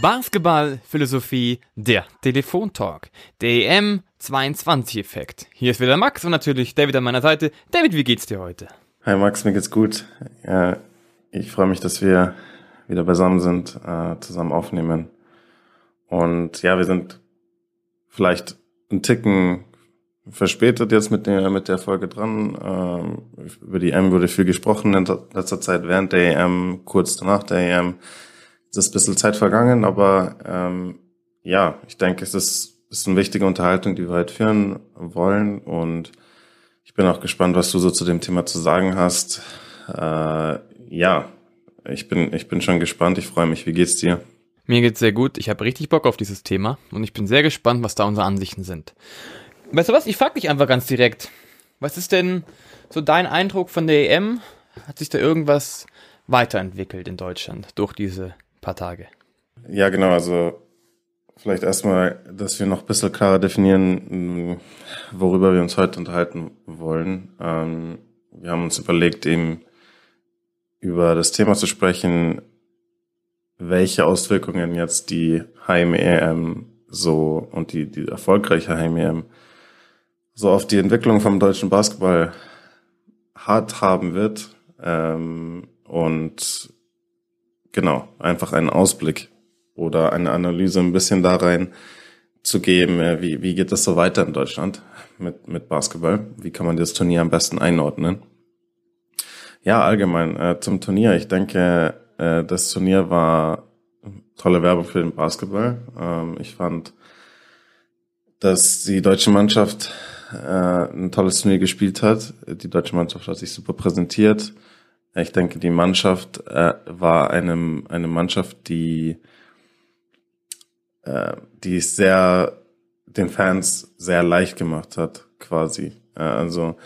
Basketballphilosophie, der Telefontalk, der EM 22 Effekt. Hier ist wieder Max und natürlich David an meiner Seite. David, wie geht's dir heute? Hi Max, mir geht's gut. Ich freue mich, dass wir wieder beisammen sind, äh, zusammen aufnehmen. Und ja, wir sind vielleicht einen Ticken verspätet jetzt mit der, mit der Folge dran. Ähm, über die EM wurde viel gesprochen in letzter Zeit während der EM, kurz danach der EM. Es ist ein bisschen Zeit vergangen, aber ähm, ja, ich denke, es ist, ist eine wichtige Unterhaltung, die wir heute führen wollen. Und ich bin auch gespannt, was du so zu dem Thema zu sagen hast. Äh, ja, ich bin, ich bin schon gespannt. Ich freue mich. Wie geht's dir? Mir geht's sehr gut. Ich habe richtig Bock auf dieses Thema und ich bin sehr gespannt, was da unsere Ansichten sind. Weißt du was? Ich frage dich einfach ganz direkt. Was ist denn so dein Eindruck von der EM? Hat sich da irgendwas weiterentwickelt in Deutschland durch diese paar Tage? Ja, genau. Also vielleicht erstmal, dass wir noch ein bisschen klarer definieren, worüber wir uns heute unterhalten wollen. Ähm, wir haben uns überlegt, eben über das Thema zu sprechen, welche Auswirkungen jetzt die Heim-EM so und die, die erfolgreiche Heim-EM so auf die Entwicklung vom deutschen Basketball hart haben wird. Ähm, und genau, einfach einen Ausblick oder eine Analyse ein bisschen da rein zu geben, äh, wie, wie geht es so weiter in Deutschland mit, mit Basketball? Wie kann man das Turnier am besten einordnen? Ja, allgemein äh, zum Turnier. Ich denke, äh, das Turnier war tolle Werbung für den Basketball. Ähm, ich fand, dass die deutsche Mannschaft äh, ein tolles Turnier gespielt hat. Die deutsche Mannschaft hat sich super präsentiert. Ich denke, die Mannschaft äh, war eine, eine Mannschaft, die, äh, die es sehr den Fans sehr leicht gemacht hat, quasi. Äh, also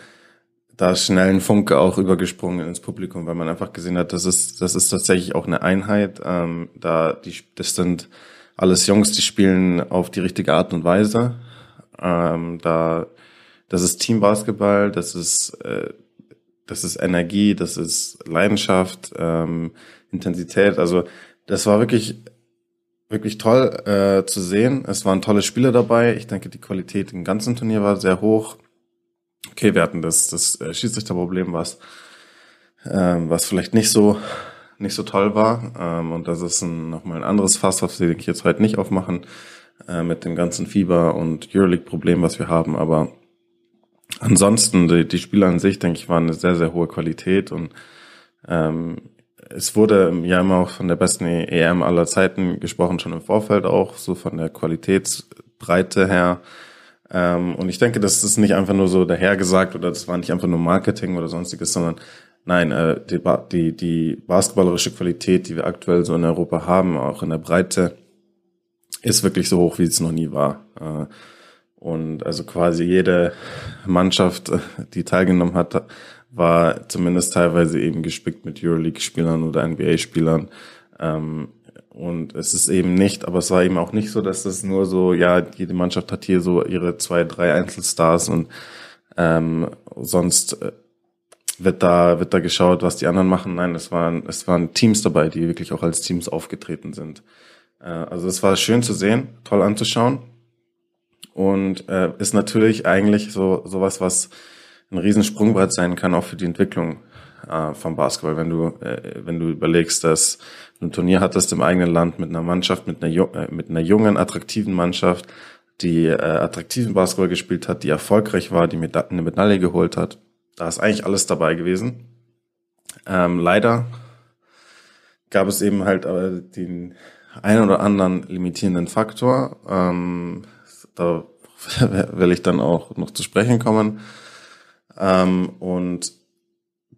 da ist schnell ein Funke auch übergesprungen ins Publikum, weil man einfach gesehen hat, das ist, das ist tatsächlich auch eine Einheit. Ähm, da die, das sind alles Jungs, die spielen auf die richtige Art und Weise. Ähm, da das ist Teambasketball, das ist, äh, das ist Energie, das ist Leidenschaft, ähm, Intensität. Also das war wirklich, wirklich toll äh, zu sehen. Es waren tolle Spiele dabei. Ich denke, die Qualität im ganzen Turnier war sehr hoch. Okay, wir hatten das, das äh, Schiedsrichterproblem, was, ähm, was vielleicht nicht so nicht so toll war. Ähm, und das ist ein, nochmal ein anderes Fass, was wir jetzt heute nicht aufmachen, äh, mit dem ganzen Fieber und Euroleague-Problem, was wir haben. Aber Ansonsten, die, die Spiele an sich, denke ich, waren eine sehr, sehr hohe Qualität und ähm, es wurde ja immer auch von der besten EM aller Zeiten gesprochen, schon im Vorfeld auch, so von der Qualitätsbreite her. Ähm, und ich denke, das ist nicht einfach nur so dahergesagt oder das war nicht einfach nur Marketing oder sonstiges, sondern nein, äh, die, die, die basketballerische Qualität, die wir aktuell so in Europa haben, auch in der Breite, ist wirklich so hoch, wie es noch nie war. Äh, und also quasi jede Mannschaft, die teilgenommen hat, war zumindest teilweise eben gespickt mit Euroleague-Spielern oder NBA-Spielern. Ähm, und es ist eben nicht, aber es war eben auch nicht so, dass das nur so, ja, jede Mannschaft hat hier so ihre zwei, drei Einzelstars und ähm, sonst äh, wird da, wird da geschaut, was die anderen machen. Nein, es waren, es waren Teams dabei, die wirklich auch als Teams aufgetreten sind. Äh, also es war schön zu sehen, toll anzuschauen und äh, ist natürlich eigentlich so sowas, was ein Riesensprungbrett sein kann, auch für die Entwicklung äh, vom Basketball. Wenn du, äh, wenn du überlegst, dass du ein Turnier hattest im eigenen Land mit einer Mannschaft, mit einer, äh, mit einer jungen, attraktiven Mannschaft, die äh, attraktiven Basketball gespielt hat, die erfolgreich war, die Meda eine Medaille geholt hat. Da ist eigentlich alles dabei gewesen. Ähm, leider gab es eben halt äh, den einen oder anderen limitierenden Faktor. Ähm, da will ich dann auch noch zu sprechen kommen. Ähm, und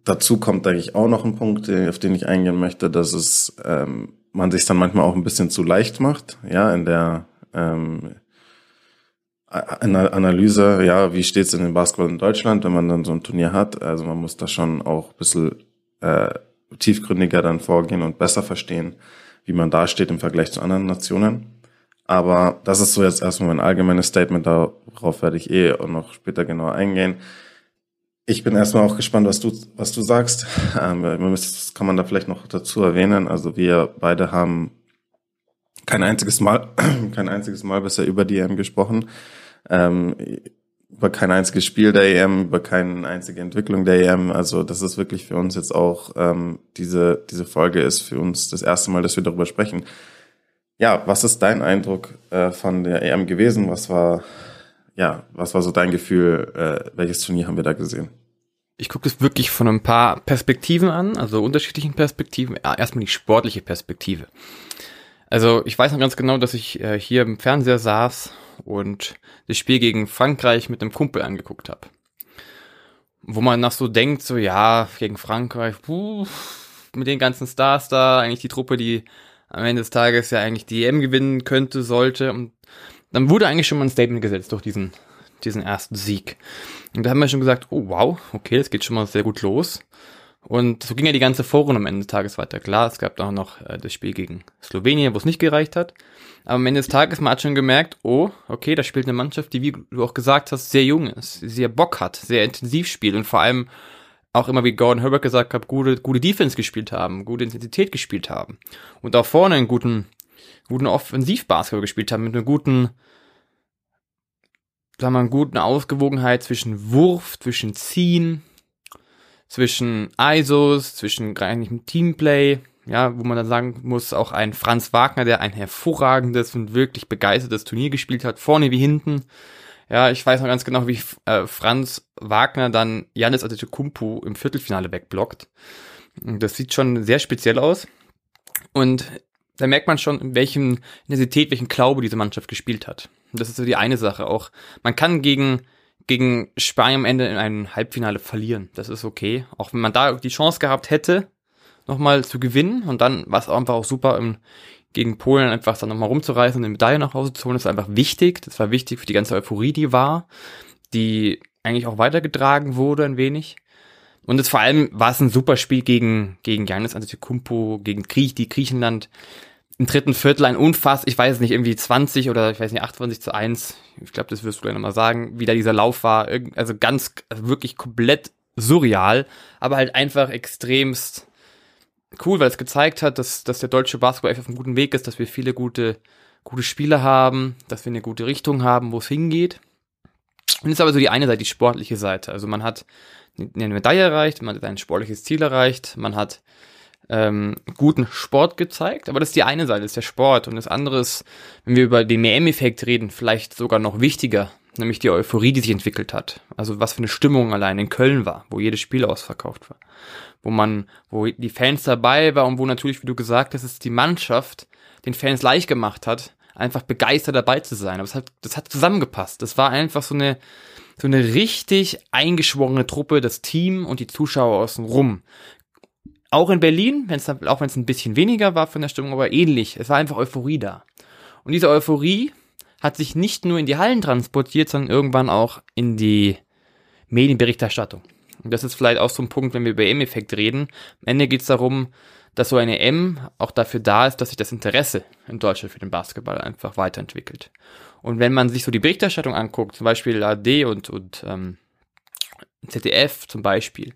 dazu kommt eigentlich auch noch ein Punkt, auf den ich eingehen möchte, dass es ähm, man sich dann manchmal auch ein bisschen zu leicht macht, ja, in der ähm, in der Analyse, ja, wie steht es in dem Basketball in Deutschland, wenn man dann so ein Turnier hat. Also man muss da schon auch ein bisschen äh, tiefgründiger dann vorgehen und besser verstehen, wie man da steht im Vergleich zu anderen Nationen. Aber das ist so jetzt erstmal mein allgemeines Statement, darauf werde ich eh auch noch später genauer eingehen. Ich bin erstmal auch gespannt, was du, was du sagst. Ähm, das kann man da vielleicht noch dazu erwähnen. Also wir beide haben kein einziges Mal, kein einziges Mal bisher über die EM gesprochen. Ähm, über kein einziges Spiel der EM, über keine einzige Entwicklung der EM. Also das ist wirklich für uns jetzt auch ähm, diese diese Folge ist für uns das erste Mal, dass wir darüber sprechen. Ja, was ist dein Eindruck äh, von der EM gewesen? Was war ja was war so dein Gefühl? Äh, welches Turnier haben wir da gesehen? Ich gucke das wirklich von ein paar Perspektiven an, also unterschiedlichen Perspektiven. Ja, erstmal die sportliche Perspektive. Also ich weiß noch ganz genau, dass ich äh, hier im Fernseher saß und das Spiel gegen Frankreich mit einem Kumpel angeguckt habe. Wo man nach so denkt, so ja, gegen Frankreich, puh, mit den ganzen Stars da, eigentlich die Truppe, die am Ende des Tages ja eigentlich die EM gewinnen könnte, sollte. Und dann wurde eigentlich schon mal ein Statement gesetzt durch diesen, diesen ersten Sieg. Und da haben wir schon gesagt, oh wow, okay, das geht schon mal sehr gut los. Und so ging ja die ganze Vorrunde am Ende des Tages weiter. Klar, es gab auch noch äh, das Spiel gegen Slowenien, wo es nicht gereicht hat. Aber am Ende des Tages, man hat schon gemerkt, oh, okay, da spielt eine Mannschaft, die, wie du auch gesagt hast, sehr jung ist, sehr Bock hat, sehr intensiv spielt und vor allem auch immer, wie Gordon Herbert gesagt hat, gute, gute Defense gespielt haben, gute Intensität gespielt haben. Und auch vorne einen guten, guten Offensivbasketball gespielt haben, mit einer guten, sagen wir mal, guten Ausgewogenheit zwischen Wurf, zwischen Ziehen, zwischen ISOs, zwischen eigentlich Teamplay, ja, wo man dann sagen muss, auch ein Franz Wagner, der ein hervorragendes und wirklich begeistertes Turnier gespielt hat, vorne wie hinten. Ja, ich weiß noch ganz genau, wie äh, Franz Wagner dann Janis Antetokounmpo im Viertelfinale wegblockt. Das sieht schon sehr speziell aus. Und da merkt man schon, in welchem Intensität, welchen Glaube diese Mannschaft gespielt hat. Und das ist so die eine Sache auch. Man kann gegen gegen Spanien am Ende in einem Halbfinale verlieren. Das ist okay. Auch wenn man da die Chance gehabt hätte, nochmal zu gewinnen und dann war es einfach auch super, um, gegen Polen einfach dann nochmal rumzureißen und eine Medaille nach Hause zu holen. War einfach wichtig. Das war wichtig für die ganze Euphorie, die war, die eigentlich auch weitergetragen wurde ein wenig. Und es vor allem war es ein super Spiel gegen, gegen Janis Antetokounmpo, gegen Griech, die Griechenland im dritten Viertel ein Unfass, ich weiß nicht, irgendwie 20 oder ich weiß nicht, 28 zu 1. Ich glaube, das wirst du gleich nochmal sagen, wie da dieser Lauf war. Also ganz, also wirklich komplett surreal, aber halt einfach extremst cool, weil es gezeigt hat, dass, dass der deutsche Basketball echt auf einem guten Weg ist, dass wir viele gute, gute Spiele haben, dass wir eine gute Richtung haben, wo es hingeht. Und das ist aber so die eine Seite, die sportliche Seite. Also man hat eine Medaille erreicht, man hat ein sportliches Ziel erreicht, man hat ähm, guten Sport gezeigt, aber das ist die eine Seite, das ist der Sport. Und das andere ist, wenn wir über den EM-Effekt reden, vielleicht sogar noch wichtiger, nämlich die Euphorie, die sich entwickelt hat. Also was für eine Stimmung allein in Köln war, wo jedes Spiel ausverkauft war. Wo man, wo die Fans dabei war und wo natürlich, wie du gesagt hast, es die Mannschaft den Fans leicht gemacht hat, einfach begeistert dabei zu sein. Aber es hat, das hat zusammengepasst. Das war einfach so eine, so eine richtig eingeschworene Truppe, das Team und die Zuschauer außen rum auch in Berlin, wenn's, auch wenn es ein bisschen weniger war von der Stimmung, aber ähnlich. Es war einfach Euphorie da. Und diese Euphorie hat sich nicht nur in die Hallen transportiert, sondern irgendwann auch in die Medienberichterstattung. Und das ist vielleicht auch so ein Punkt, wenn wir über M-Effekt reden. Am Ende geht es darum, dass so eine M auch dafür da ist, dass sich das Interesse in Deutschland für den Basketball einfach weiterentwickelt. Und wenn man sich so die Berichterstattung anguckt, zum Beispiel AD und, und ähm, ZDF zum Beispiel,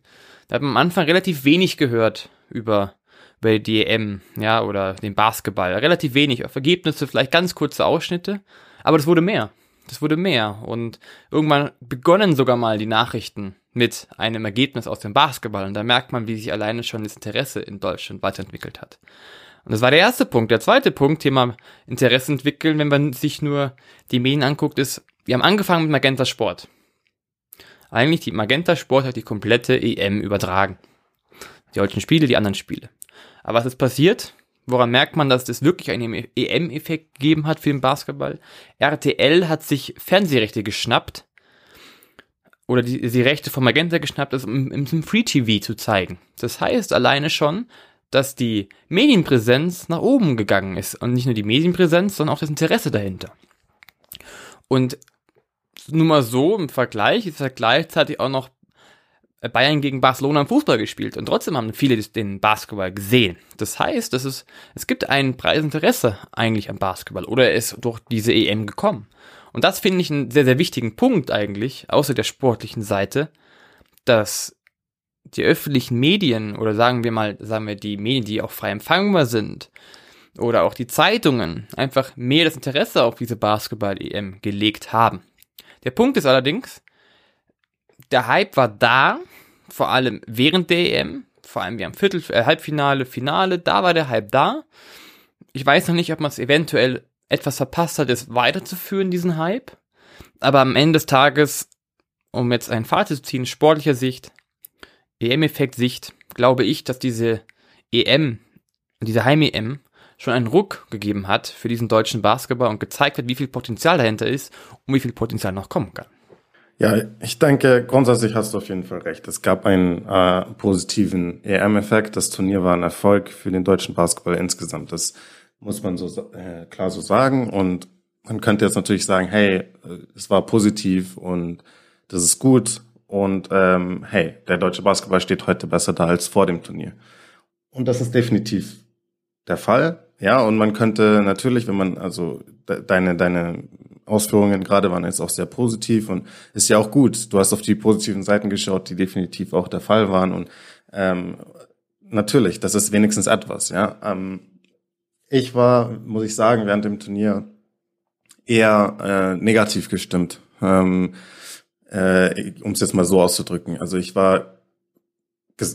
da hat man am Anfang relativ wenig gehört über, über die EM, ja, oder den Basketball. Relativ wenig. Auf Ergebnisse vielleicht ganz kurze Ausschnitte. Aber das wurde mehr. Das wurde mehr. Und irgendwann begonnen sogar mal die Nachrichten mit einem Ergebnis aus dem Basketball. Und da merkt man, wie sich alleine schon das Interesse in Deutschland weiterentwickelt hat. Und das war der erste Punkt. Der zweite Punkt, Thema Interesse entwickeln, wenn man sich nur die Medien anguckt, ist, wir haben angefangen mit Magenta Sport eigentlich die Magenta Sport hat die komplette EM übertragen. Die deutschen Spiele, die anderen Spiele. Aber was ist passiert? Woran merkt man, dass das wirklich einen EM-Effekt gegeben hat für den Basketball? RTL hat sich Fernsehrechte geschnappt oder die, die Rechte von Magenta geschnappt, das im, im Free TV zu zeigen. Das heißt alleine schon, dass die Medienpräsenz nach oben gegangen ist. Und nicht nur die Medienpräsenz, sondern auch das Interesse dahinter. Und nur mal so im Vergleich, ist ja gleichzeitig auch noch Bayern gegen Barcelona im Fußball gespielt und trotzdem haben viele den Basketball gesehen. Das heißt, es, es gibt ein Preisinteresse eigentlich am Basketball oder er ist durch diese EM gekommen. Und das finde ich einen sehr, sehr wichtigen Punkt eigentlich, außer der sportlichen Seite, dass die öffentlichen Medien oder sagen wir mal, sagen wir die Medien, die auch frei empfangbar sind, oder auch die Zeitungen einfach mehr das Interesse auf diese Basketball-EM gelegt haben. Der Punkt ist allerdings, der Hype war da, vor allem während der EM, vor allem wie am Viertel, äh, Halbfinale, Finale, da war der Hype da. Ich weiß noch nicht, ob man es eventuell etwas verpasst hat, es weiterzuführen, diesen Hype. Aber am Ende des Tages, um jetzt ein Fazit zu ziehen, sportlicher Sicht, EM-Effekt-Sicht, glaube ich, dass diese EM, diese Heim-EM, schon einen Ruck gegeben hat für diesen deutschen Basketball und gezeigt hat, wie viel Potenzial dahinter ist und wie viel Potenzial noch kommen kann. Ja, ich denke, grundsätzlich hast du auf jeden Fall recht. Es gab einen äh, positiven EM-Effekt. Das Turnier war ein Erfolg für den deutschen Basketball insgesamt. Das muss man so äh, klar so sagen. Und man könnte jetzt natürlich sagen, hey, äh, es war positiv und das ist gut. Und ähm, hey, der deutsche Basketball steht heute besser da als vor dem Turnier. Und das ist definitiv der Fall. Ja, und man könnte natürlich, wenn man, also de deine, deine Ausführungen gerade waren jetzt auch sehr positiv und ist ja auch gut. Du hast auf die positiven Seiten geschaut, die definitiv auch der Fall waren und ähm, natürlich, das ist wenigstens etwas. Ja, ähm, ich war, muss ich sagen, während dem Turnier eher äh, negativ gestimmt, ähm, äh, um es jetzt mal so auszudrücken. Also ich war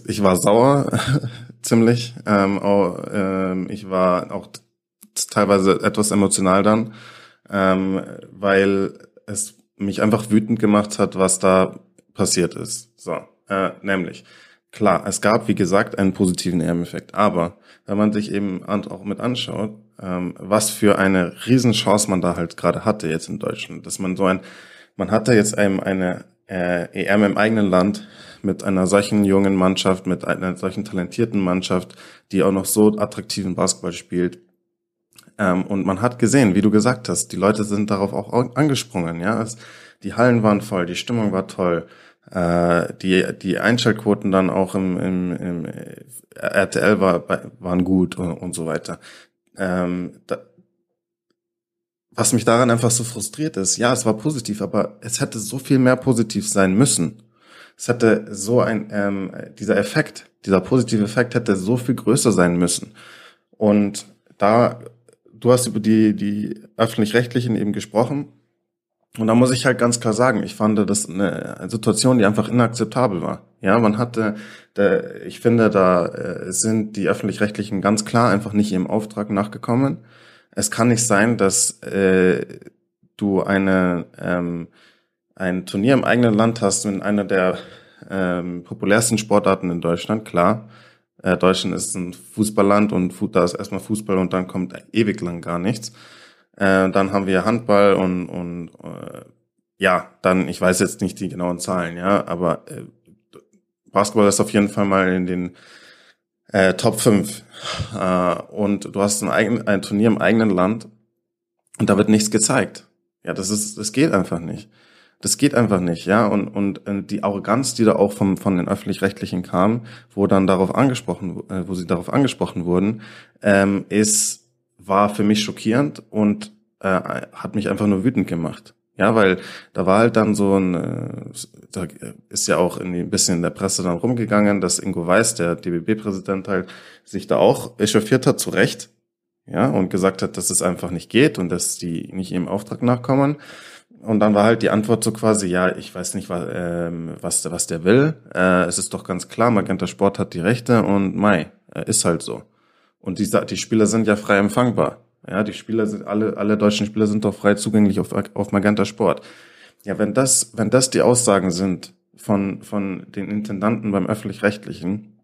ich war sauer ziemlich. Ähm, auch, ähm, ich war auch teilweise etwas emotional dann ähm, weil es mich einfach wütend gemacht hat, was da passiert ist. So, äh, nämlich, klar, es gab, wie gesagt, einen positiven EM-Effekt, aber wenn man sich eben auch mit anschaut, ähm, was für eine Riesenchance man da halt gerade hatte jetzt in Deutschland, dass man so ein, man hatte jetzt einem eine äh, EM im eigenen Land mit einer solchen jungen Mannschaft, mit einer solchen talentierten Mannschaft, die auch noch so attraktiven Basketball spielt, ähm, und man hat gesehen, wie du gesagt hast, die Leute sind darauf auch angesprungen. Ja, es, die Hallen waren voll, die Stimmung war toll, äh, die die Einschaltquoten dann auch im, im, im RTL war, waren gut und, und so weiter. Ähm, da, was mich daran einfach so frustriert ist, ja, es war positiv, aber es hätte so viel mehr positiv sein müssen. Es hätte so ein, ähm, dieser Effekt, dieser positive Effekt hätte so viel größer sein müssen. Und da du hast über die, die öffentlich-rechtlichen eben gesprochen. Und da muss ich halt ganz klar sagen, ich fand das eine Situation, die einfach inakzeptabel war. Ja, man hatte, der, ich finde, da äh, sind die öffentlich-rechtlichen ganz klar einfach nicht ihrem Auftrag nachgekommen. Es kann nicht sein, dass äh, du eine ähm, ein Turnier im eigenen Land hast in einer der ähm, populärsten Sportarten in Deutschland, klar. Äh, Deutschland ist ein Fußballland und da ist erstmal Fußball und dann kommt ewig lang gar nichts. Äh, dann haben wir Handball und, und äh, ja, dann, ich weiß jetzt nicht die genauen Zahlen, ja, aber äh, Basketball ist auf jeden Fall mal in den äh, Top 5. Äh, und du hast ein, eigen, ein Turnier im eigenen Land und da wird nichts gezeigt. Ja, das ist, das geht einfach nicht. Das geht einfach nicht, ja. Und, und äh, die Arroganz, die da auch vom, von den Öffentlich-Rechtlichen kam, wo dann darauf angesprochen, äh, wo sie darauf angesprochen wurden, ähm, ist, war für mich schockierend und äh, hat mich einfach nur wütend gemacht. Ja, weil da war halt dann so ein, äh, da ist ja auch in ein bisschen in der Presse dann rumgegangen, dass Ingo Weiß, der DBB-Präsident halt, sich da auch echauffiert hat, zu Recht, ja, und gesagt hat, dass es einfach nicht geht und dass die nicht ihrem Auftrag nachkommen. Und dann war halt die Antwort so quasi, ja, ich weiß nicht, was, ähm, was, was der will. Äh, es ist doch ganz klar, Magenta Sport hat die Rechte und Mai, äh, ist halt so. Und die, die Spieler sind ja frei empfangbar. Ja, die Spieler sind, alle, alle deutschen Spieler sind doch frei zugänglich auf, auf Magenta Sport. Ja, wenn das, wenn das die Aussagen sind von, von den Intendanten beim Öffentlich-Rechtlichen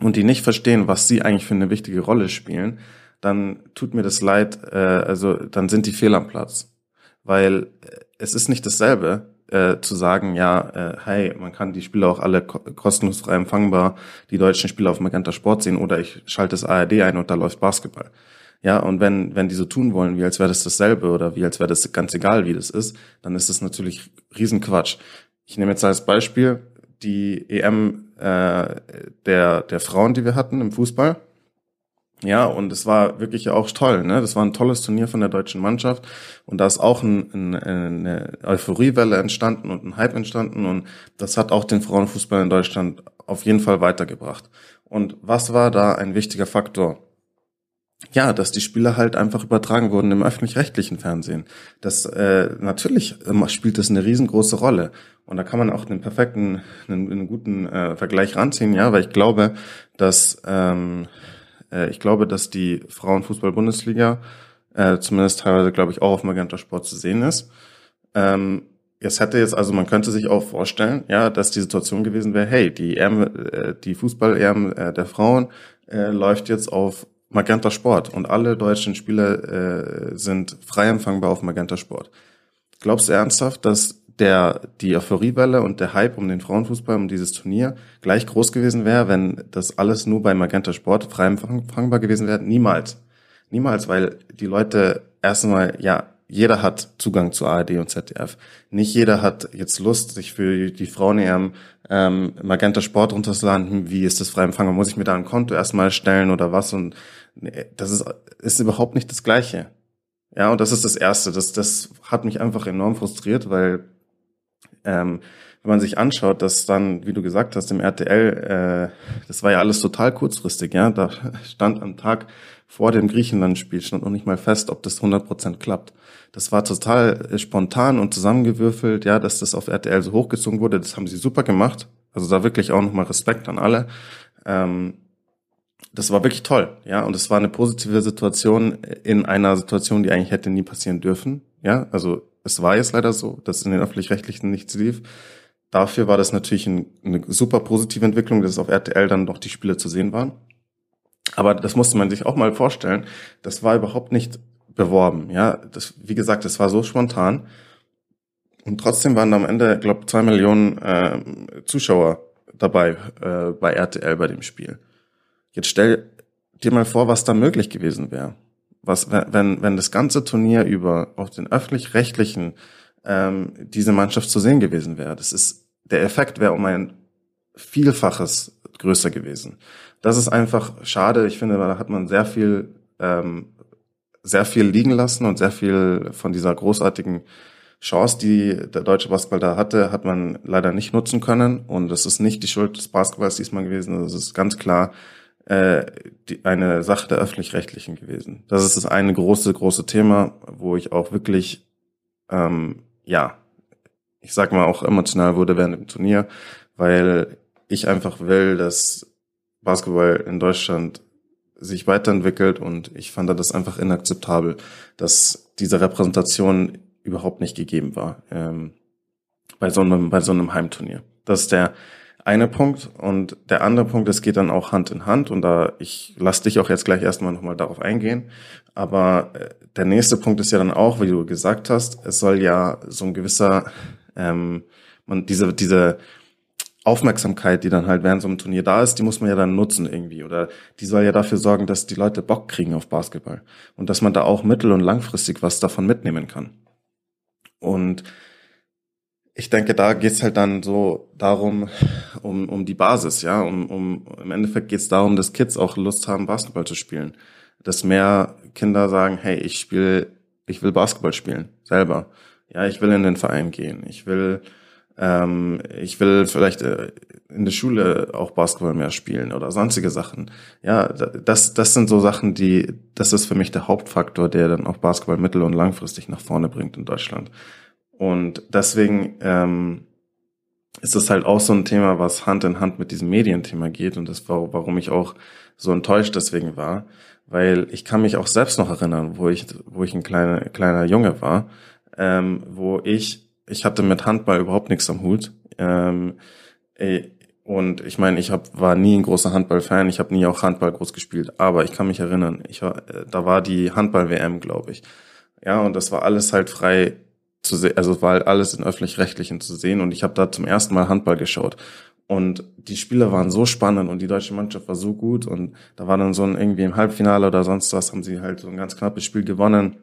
und die nicht verstehen, was sie eigentlich für eine wichtige Rolle spielen, dann tut mir das leid, äh, also dann sind die fehl am Platz. Weil äh, es ist nicht dasselbe, äh, zu sagen, ja, äh, hey, man kann die Spiele auch alle ko kostenlos frei empfangbar, die deutschen Spiele auf Magenta Sport sehen oder ich schalte das ARD ein und da läuft Basketball. Ja, und wenn, wenn die so tun wollen, wie als wäre das dasselbe oder wie als wäre das ganz egal, wie das ist, dann ist das natürlich Riesenquatsch. Ich nehme jetzt als Beispiel die EM äh, der, der Frauen, die wir hatten im Fußball. Ja, und es war wirklich auch toll. Ne? Das war ein tolles Turnier von der deutschen Mannschaft. Und da ist auch ein, ein, eine Euphoriewelle entstanden und ein Hype entstanden. Und das hat auch den Frauenfußball in Deutschland auf jeden Fall weitergebracht. Und was war da ein wichtiger Faktor? ja, dass die Spiele halt einfach übertragen wurden im öffentlich-rechtlichen Fernsehen. Das äh, natürlich spielt das eine riesengroße Rolle. Und da kann man auch einen perfekten, einen, einen guten äh, Vergleich ranziehen, ja, weil ich glaube, dass ähm, äh, ich glaube, dass die Frauenfußball-Bundesliga äh, zumindest teilweise, glaube ich, auch auf Magenta Sport zu sehen ist. Ähm, es hätte jetzt, also man könnte sich auch vorstellen, ja, dass die Situation gewesen wäre, hey, die äh, die Fußball-EM äh, der Frauen äh, läuft jetzt auf Magenta Sport und alle deutschen Spiele äh, sind frei empfangbar auf Magenta Sport. Glaubst du ernsthaft, dass der die Euphoriewelle und der Hype um den Frauenfußball, um dieses Turnier gleich groß gewesen wäre, wenn das alles nur bei Magenta Sport frei empfangbar gewesen wäre? Niemals. Niemals, weil die Leute erstmal, ja, jeder hat Zugang zu ARD und ZDF. Nicht jeder hat jetzt Lust, sich für die Frauen eher ähm, Magenta Sport runterzuladen. Wie ist das frei empfangbar? Muss ich mir da ein Konto erstmal stellen oder was? Und das ist, ist überhaupt nicht das Gleiche. Ja, und das ist das Erste. Das, das hat mich einfach enorm frustriert, weil ähm, wenn man sich anschaut, dass dann, wie du gesagt hast, im RTL, äh, das war ja alles total kurzfristig, ja, da stand am Tag vor dem Griechenland-Spiel stand noch nicht mal fest, ob das 100% klappt. Das war total äh, spontan und zusammengewürfelt, ja, dass das auf RTL so hochgezogen wurde, das haben sie super gemacht. Also da wirklich auch nochmal Respekt an alle. Ähm, das war wirklich toll, ja, und es war eine positive Situation in einer Situation, die eigentlich hätte nie passieren dürfen, ja, also es war jetzt leider so, dass in den öffentlich-rechtlichen nichts lief. Dafür war das natürlich ein, eine super positive Entwicklung, dass auf RTL dann doch die Spiele zu sehen waren. Aber das musste man sich auch mal vorstellen. Das war überhaupt nicht beworben, ja. Das, wie gesagt, das war so spontan. Und trotzdem waren am Ende, glaube zwei Millionen äh, Zuschauer dabei äh, bei RTL bei dem Spiel. Jetzt stell dir mal vor, was da möglich gewesen wäre. Was, wenn, wenn das ganze Turnier über auf den öffentlich-rechtlichen ähm, diese Mannschaft zu sehen gewesen wäre. Das ist, der Effekt wäre um ein Vielfaches größer gewesen. Das ist einfach schade. Ich finde, da hat man sehr viel, ähm, sehr viel liegen lassen und sehr viel von dieser großartigen Chance, die der deutsche Basketball da hatte, hat man leider nicht nutzen können. Und das ist nicht die Schuld des Basketballs diesmal gewesen. Das ist ganz klar äh, die, eine Sache der öffentlich-rechtlichen gewesen. Das ist das eine große, große Thema, wo ich auch wirklich, ähm, ja, ich sag mal auch emotional wurde während dem Turnier, weil ich einfach will, dass Basketball in Deutschland sich weiterentwickelt und ich fand das einfach inakzeptabel, dass diese Repräsentation überhaupt nicht gegeben war ähm, bei so einem bei so einem Heimturnier. Das ist der eine Punkt und der andere Punkt, es geht dann auch Hand in Hand und da ich lass dich auch jetzt gleich erstmal nochmal darauf eingehen, aber äh, der nächste Punkt ist ja dann auch, wie du gesagt hast, es soll ja so ein gewisser ähm, man diese diese Aufmerksamkeit, die dann halt während so einem Turnier da ist, die muss man ja dann nutzen irgendwie oder die soll ja dafür sorgen, dass die Leute Bock kriegen auf Basketball und dass man da auch mittel- und langfristig was davon mitnehmen kann. Und ich denke, da geht's halt dann so darum, um, um die Basis, ja. Um, um, Im Endeffekt geht's darum, dass Kids auch Lust haben, Basketball zu spielen. Dass mehr Kinder sagen, hey, ich spiele, ich will Basketball spielen, selber. Ja, ich will in den Verein gehen. Ich will, ähm, ich will vielleicht äh, in der Schule auch Basketball mehr spielen oder sonstige Sachen. Ja, das, das sind so Sachen, die, das ist für mich der Hauptfaktor, der dann auch Basketball mittel- und langfristig nach vorne bringt in Deutschland. Und deswegen ähm, ist es halt auch so ein Thema, was Hand in Hand mit diesem Medienthema geht und das war, warum ich auch so enttäuscht deswegen war, weil ich kann mich auch selbst noch erinnern, wo ich, wo ich ein kleiner, kleiner Junge war, ähm, wo ich, ich hatte mit Handball überhaupt nichts am Hut. Ähm, und ich meine, ich hab, war nie ein großer Handball-Fan, ich habe nie auch Handball groß gespielt, aber ich kann mich erinnern, ich äh, da war die Handball-WM, glaube ich. Ja, und das war alles halt frei zu sehen, also es war halt alles in öffentlich-rechtlichen zu sehen und ich habe da zum ersten Mal Handball geschaut. Und die Spiele waren so spannend und die deutsche Mannschaft war so gut und da war dann so ein irgendwie im Halbfinale oder sonst was, haben sie halt so ein ganz knappes Spiel gewonnen.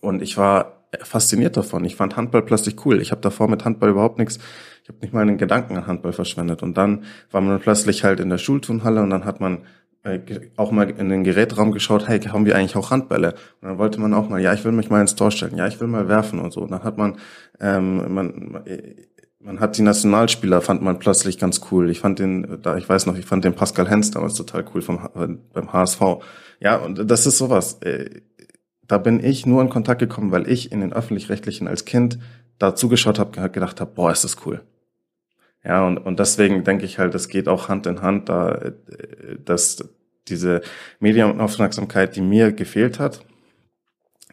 Und ich war fasziniert davon. Ich fand Handball plötzlich cool. Ich habe davor mit Handball überhaupt nichts, ich habe nicht mal einen Gedanken an Handball verschwendet. Und dann war man plötzlich halt in der Schulturnhalle und dann hat man auch mal in den Gerätraum geschaut, hey, haben wir eigentlich auch Handbälle? Und dann wollte man auch mal, ja, ich will mich mal ins Tor stellen, ja, ich will mal werfen und so. Und dann hat man, ähm, man man hat die Nationalspieler, fand man plötzlich ganz cool. Ich fand den, da ich weiß noch, ich fand den Pascal Hens damals total cool vom, beim HSV. Ja, und das ist sowas. Äh, da bin ich nur in Kontakt gekommen, weil ich in den öffentlich-rechtlichen als Kind da zugeschaut habe, gedacht habe, boah, ist das cool. Ja, und, und deswegen denke ich halt, das geht auch Hand in Hand, da, äh, dass diese Medienaufmerksamkeit, die mir gefehlt hat,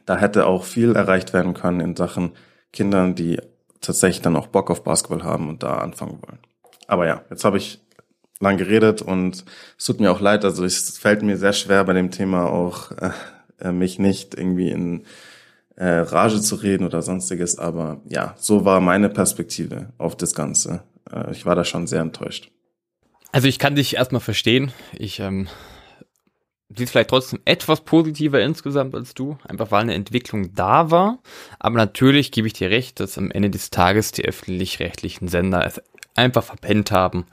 da hätte auch viel erreicht werden können in Sachen Kindern, die tatsächlich dann auch Bock auf Basketball haben und da anfangen wollen. Aber ja, jetzt habe ich lang geredet und es tut mir auch leid. Also es fällt mir sehr schwer bei dem Thema auch äh, äh, mich nicht irgendwie in äh, Rage zu reden oder sonstiges. Aber ja, so war meine Perspektive auf das Ganze. Äh, ich war da schon sehr enttäuscht. Also ich kann dich erstmal verstehen. Ich ähm, sieht vielleicht trotzdem etwas positiver insgesamt als du, einfach weil eine Entwicklung da war. Aber natürlich gebe ich dir recht, dass am Ende des Tages die öffentlich-rechtlichen Sender es einfach verpennt haben,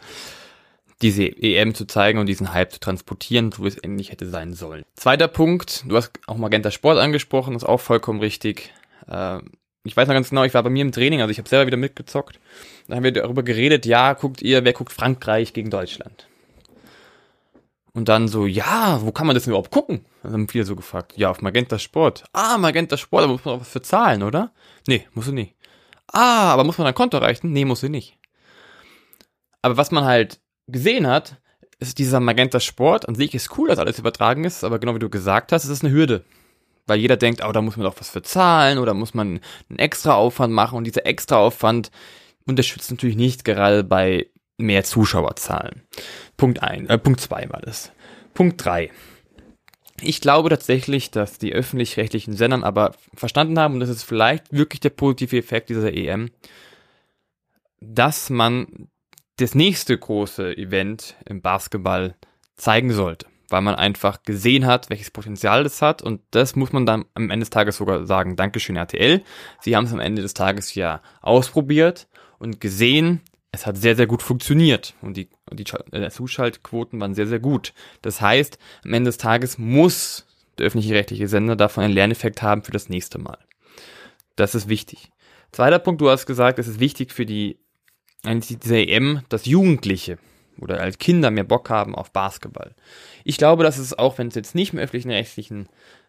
diese EM zu zeigen und diesen Hype zu transportieren, wo es endlich hätte sein sollen. Zweiter Punkt, du hast auch Magenta Sport angesprochen, ist auch vollkommen richtig. Äh, ich weiß noch ganz genau, ich war bei mir im Training, also ich habe selber wieder mitgezockt. Da haben wir darüber geredet, ja, guckt ihr, wer guckt Frankreich gegen Deutschland? Und dann so, ja, wo kann man das denn überhaupt gucken? Dann haben viele so gefragt, ja, auf Magenta Sport. Ah, Magenta Sport, da muss man auch was für zahlen, oder? Nee, muss du nicht. Ah, aber muss man ein Konto reichen? Nee, muss sie nicht. Aber was man halt gesehen hat, ist dieser Magenta Sport. An sich ist cool, dass alles übertragen ist, aber genau wie du gesagt hast, es ist eine Hürde. Weil jeder denkt, oh, da muss man doch was für zahlen oder muss man einen extra Aufwand machen und dieser extra Aufwand unterstützt natürlich nicht gerade bei mehr Zuschauerzahlen. Punkt ein, äh, Punkt zwei war das. Punkt drei. Ich glaube tatsächlich, dass die öffentlich-rechtlichen Sendern aber verstanden haben, und das ist vielleicht wirklich der positive Effekt dieser EM, dass man das nächste große Event im Basketball zeigen sollte, weil man einfach gesehen hat, welches Potenzial das hat und das muss man dann am Ende des Tages sogar sagen, Dankeschön RTL. Sie haben es am Ende des Tages ja ausprobiert und gesehen, es hat sehr, sehr gut funktioniert und die, die äh, Zuschaltquoten waren sehr, sehr gut. Das heißt, am Ende des Tages muss der öffentlich-rechtliche Sender davon einen Lerneffekt haben für das nächste Mal. Das ist wichtig. Zweiter Punkt, du hast gesagt, es ist wichtig für die eigentlich dieser EM, dass Jugendliche oder als Kinder mehr Bock haben auf Basketball. Ich glaube, dass es auch, wenn es jetzt nicht im öffentlichen rechtlichen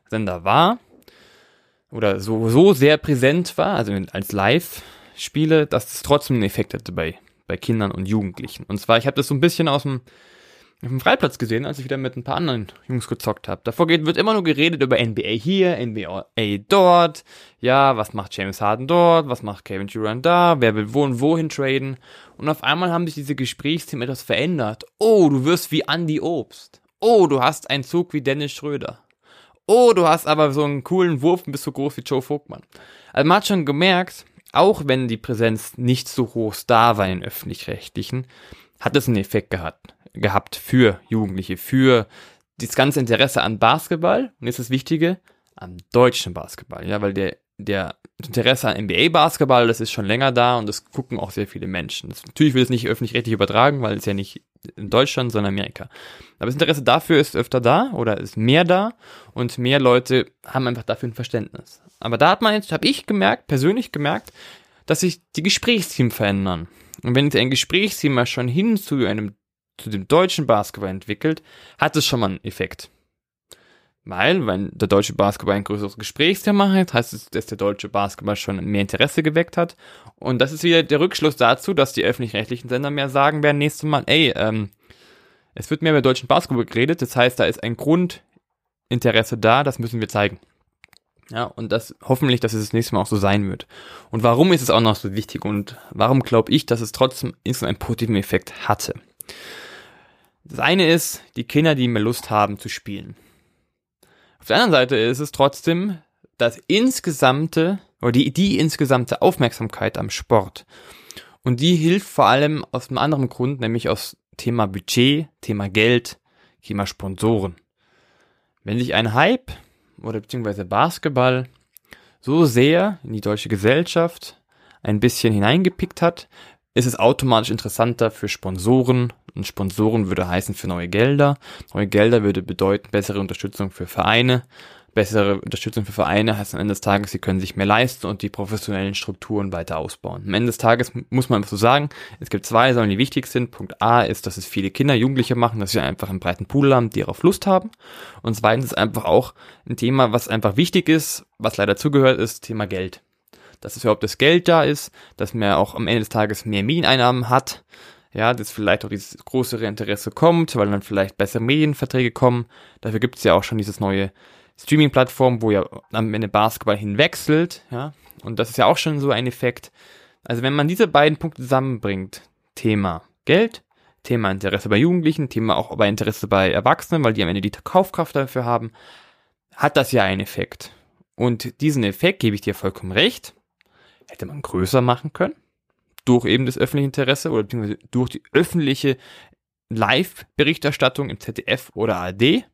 Sender war oder so, so sehr präsent war, also als Live-Spiele, dass es trotzdem einen Effekt hatte bei, bei Kindern und Jugendlichen. Und zwar, ich habe das so ein bisschen aus dem auf dem Freiplatz gesehen, als ich wieder mit ein paar anderen Jungs gezockt habe. Davor wird immer nur geredet über NBA hier, NBA dort. Ja, was macht James Harden dort? Was macht Kevin Durant da? Wer will wo und wohin traden? Und auf einmal haben sich diese Gesprächsthemen etwas verändert. Oh, du wirst wie Andy Obst. Oh, du hast einen Zug wie Dennis Schröder. Oh, du hast aber so einen coolen Wurf und bist so groß wie Joe Vogtmann. Also man hat schon gemerkt, auch wenn die Präsenz nicht so hoch da war in den öffentlich-rechtlichen, hat es einen Effekt gehabt gehabt für Jugendliche, für das ganze Interesse an Basketball und jetzt das Wichtige, am deutschen Basketball, ja, weil der, der Interesse an NBA-Basketball, das ist schon länger da und das gucken auch sehr viele Menschen. Das, natürlich will es nicht öffentlich-rechtlich übertragen, weil es ja nicht in Deutschland, sondern Amerika. Aber das Interesse dafür ist öfter da oder ist mehr da und mehr Leute haben einfach dafür ein Verständnis. Aber da hat man jetzt, habe ich gemerkt, persönlich gemerkt, dass sich die Gesprächsteam verändern. Und wenn jetzt ein Gesprächsteam mal schon hin zu einem zu dem deutschen Basketball entwickelt, hat es schon mal einen Effekt. Weil, wenn der deutsche Basketball ein größeres Gesprächsthema hat, heißt es, dass der deutsche Basketball schon mehr Interesse geweckt hat. Und das ist wieder der Rückschluss dazu, dass die öffentlich-rechtlichen Sender mehr sagen werden nächstes Mal, ey, ähm, es wird mehr über deutschen Basketball geredet, das heißt, da ist ein Grundinteresse da, das müssen wir zeigen. Ja, und das hoffentlich, dass es das nächste Mal auch so sein wird. Und warum ist es auch noch so wichtig und warum glaube ich, dass es trotzdem insgesamt einen positiven Effekt hatte? Das eine ist, die Kinder, die mehr Lust haben zu spielen. Auf der anderen Seite ist es trotzdem das insgesamte oder die, die insgesamte Aufmerksamkeit am Sport. Und die hilft vor allem aus einem anderen Grund, nämlich aus Thema Budget, Thema Geld, Thema Sponsoren. Wenn sich ein Hype oder beziehungsweise Basketball so sehr in die deutsche Gesellschaft ein bisschen hineingepickt hat, ist es automatisch interessanter für Sponsoren. Und Sponsoren würde heißen für neue Gelder. Neue Gelder würde bedeuten bessere Unterstützung für Vereine. bessere Unterstützung für Vereine heißt am Ende des Tages, sie können sich mehr leisten und die professionellen Strukturen weiter ausbauen. Am Ende des Tages muss man so sagen, es gibt zwei Säulen, die wichtig sind. Punkt A ist, dass es viele Kinder, Jugendliche machen, dass sie einfach einen breiten Pool haben, die darauf Lust haben. Und zweitens ist einfach auch ein Thema, was einfach wichtig ist, was leider zugehört, ist Thema Geld. Dass es überhaupt das Geld da ist, dass man auch am Ende des Tages mehr Medieneinnahmen hat, ja, dass vielleicht auch dieses größere Interesse kommt, weil dann vielleicht bessere Medienverträge kommen. Dafür gibt es ja auch schon dieses neue Streaming-Plattform, wo ja am Ende Basketball hinwechselt, ja. Und das ist ja auch schon so ein Effekt. Also wenn man diese beiden Punkte zusammenbringt, Thema Geld, Thema Interesse bei Jugendlichen, Thema auch bei Interesse bei Erwachsenen, weil die am Ende die Kaufkraft dafür haben, hat das ja einen Effekt. Und diesen Effekt, gebe ich dir vollkommen recht, hätte man größer machen können, durch eben das öffentliche Interesse oder beziehungsweise durch die öffentliche Live-Berichterstattung im ZDF oder ARD.